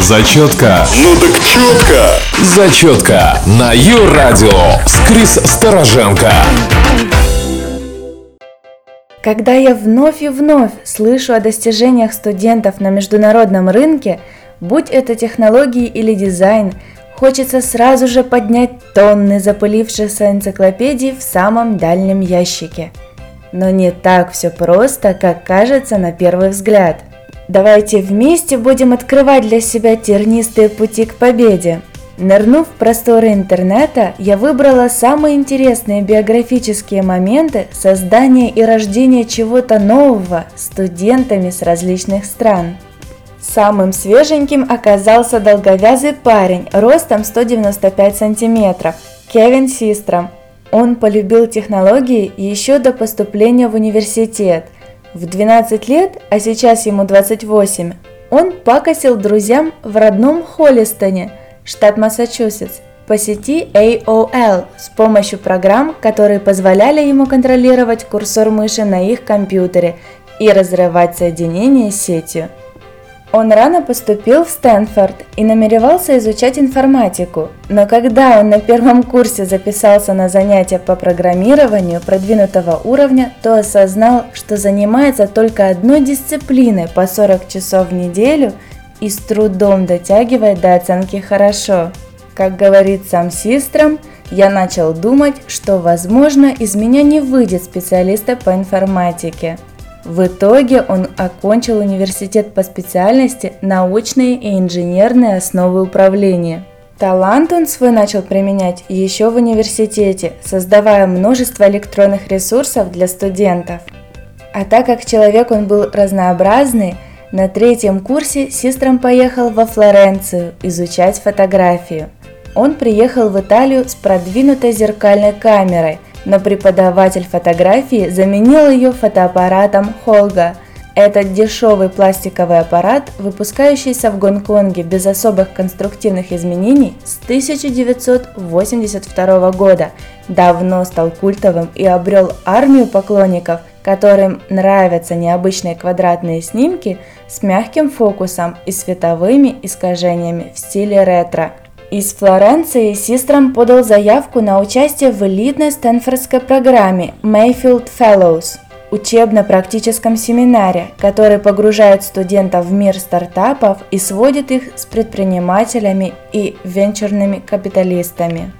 Зачетка. Ну так четко. Зачетка на Ю-радио с Крис Стороженко. Когда я вновь и вновь слышу о достижениях студентов на международном рынке, будь это технологии или дизайн, хочется сразу же поднять тонны запылившихся энциклопедий в самом дальнем ящике. Но не так все просто, как кажется на первый взгляд. Давайте вместе будем открывать для себя тернистые пути к победе. Нырнув в просторы интернета, я выбрала самые интересные биографические моменты создания и рождения чего-то нового студентами с различных стран. Самым свеженьким оказался долговязый парень ростом 195 сантиметров, Кевин Систром. Он полюбил технологии еще до поступления в университет. В 12 лет, а сейчас ему 28, он пакосил друзьям в родном Холлистоне, штат Массачусетс, по сети AOL с помощью программ, которые позволяли ему контролировать курсор мыши на их компьютере и разрывать соединение с сетью. Он рано поступил в Стэнфорд и намеревался изучать информатику, но когда он на первом курсе записался на занятия по программированию продвинутого уровня, то осознал, что занимается только одной дисциплиной по 40 часов в неделю и с трудом дотягивает до оценки «хорошо». Как говорит сам Систром, я начал думать, что возможно из меня не выйдет специалиста по информатике – в итоге он окончил университет по специальности научные и инженерные основы управления. Талант он свой начал применять еще в университете, создавая множество электронных ресурсов для студентов. А так как человек он был разнообразный, на третьем курсе сестрам поехал во Флоренцию изучать фотографию. Он приехал в Италию с продвинутой зеркальной камерой – но преподаватель фотографии заменил ее фотоаппаратом Холга. Этот дешевый пластиковый аппарат, выпускающийся в Гонконге без особых конструктивных изменений с 1982 года, давно стал культовым и обрел армию поклонников, которым нравятся необычные квадратные снимки с мягким фокусом и световыми искажениями в стиле ретро – из Флоренции Систром подал заявку на участие в элитной Стэнфордской программе Mayfield Fellows – учебно-практическом семинаре, который погружает студентов в мир стартапов и сводит их с предпринимателями и венчурными капиталистами.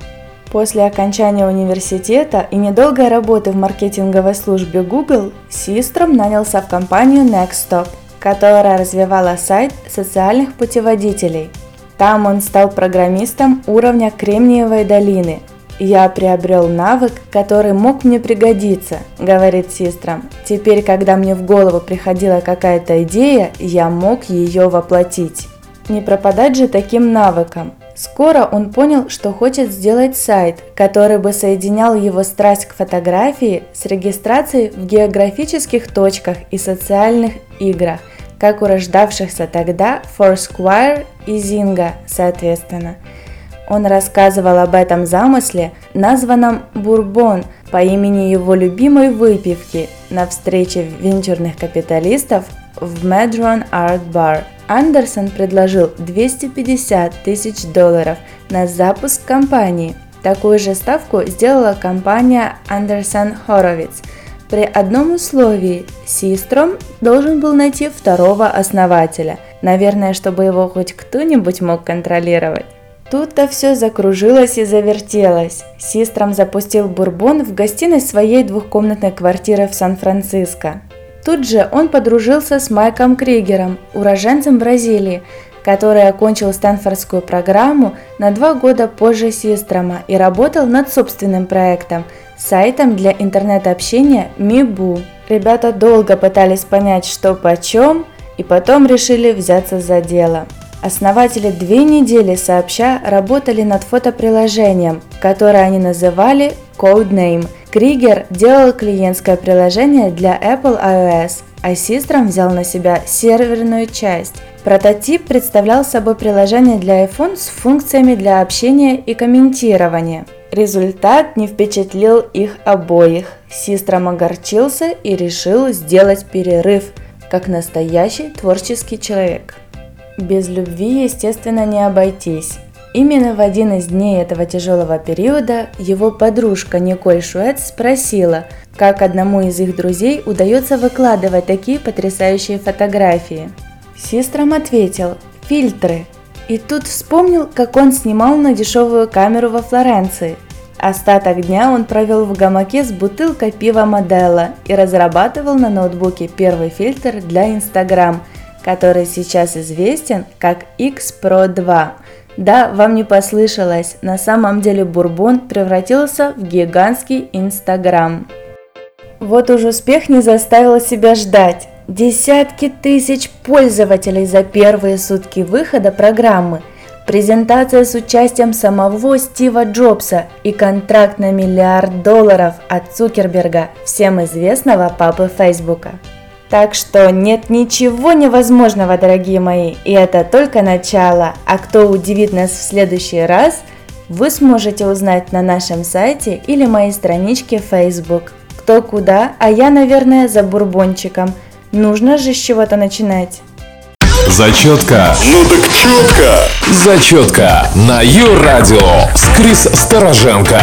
После окончания университета и недолгой работы в маркетинговой службе Google, Систром нанялся в компанию Nextstop, которая развивала сайт социальных путеводителей – там он стал программистом уровня Кремниевой долины. «Я приобрел навык, который мог мне пригодиться», – говорит сестра. «Теперь, когда мне в голову приходила какая-то идея, я мог ее воплотить». Не пропадать же таким навыком. Скоро он понял, что хочет сделать сайт, который бы соединял его страсть к фотографии с регистрацией в географических точках и социальных играх – как у рождавшихся тогда Foursquare и Zynga, соответственно. Он рассказывал об этом замысле, названном «Бурбон» по имени его любимой выпивки на встрече венчурных капиталистов в Medron Art Bar. Андерсон предложил 250 тысяч долларов на запуск компании. Такую же ставку сделала компания Anderson Horowitz – при одном условии Систром должен был найти второго основателя, наверное, чтобы его хоть кто-нибудь мог контролировать. Тут-то все закружилось и завертелось. Систром запустил бурбон в гостиной своей двухкомнатной квартиры в Сан-Франциско. Тут же он подружился с Майком Кригером, уроженцем Бразилии, который окончил Стэнфордскую программу на два года позже Систрома и работал над собственным проектом – сайтом для интернет-общения Мибу. Ребята долго пытались понять, что почем, и потом решили взяться за дело. Основатели две недели сообща работали над фотоприложением, которое они называли Codename. Кригер делал клиентское приложение для Apple iOS, а Систром взял на себя серверную часть. Прототип представлял собой приложение для iPhone с функциями для общения и комментирования. Результат не впечатлил их обоих. Систром огорчился и решил сделать перерыв, как настоящий творческий человек. Без любви, естественно, не обойтись. Именно в один из дней этого тяжелого периода его подружка Николь Шуэц спросила, как одному из их друзей удается выкладывать такие потрясающие фотографии. Сестрам ответил «фильтры». И тут вспомнил, как он снимал на дешевую камеру во Флоренции. Остаток дня он провел в гамаке с бутылкой пива Модела и разрабатывал на ноутбуке первый фильтр для Instagram, который сейчас известен как X Pro 2 – да, вам не послышалось, на самом деле Бурбон превратился в гигантский Инстаграм. Вот уж успех не заставил себя ждать. Десятки тысяч пользователей за первые сутки выхода программы, презентация с участием самого Стива Джобса и контракт на миллиард долларов от Цукерберга, всем известного папы Фейсбука. Так что нет ничего невозможного, дорогие мои, и это только начало. А кто удивит нас в следующий раз, вы сможете узнать на нашем сайте или моей страничке Facebook. Кто куда, а я, наверное, за бурбончиком. Нужно же с чего-то начинать. Зачетка. Ну так четко. Зачетка на Ю-радио с Крис Стороженко.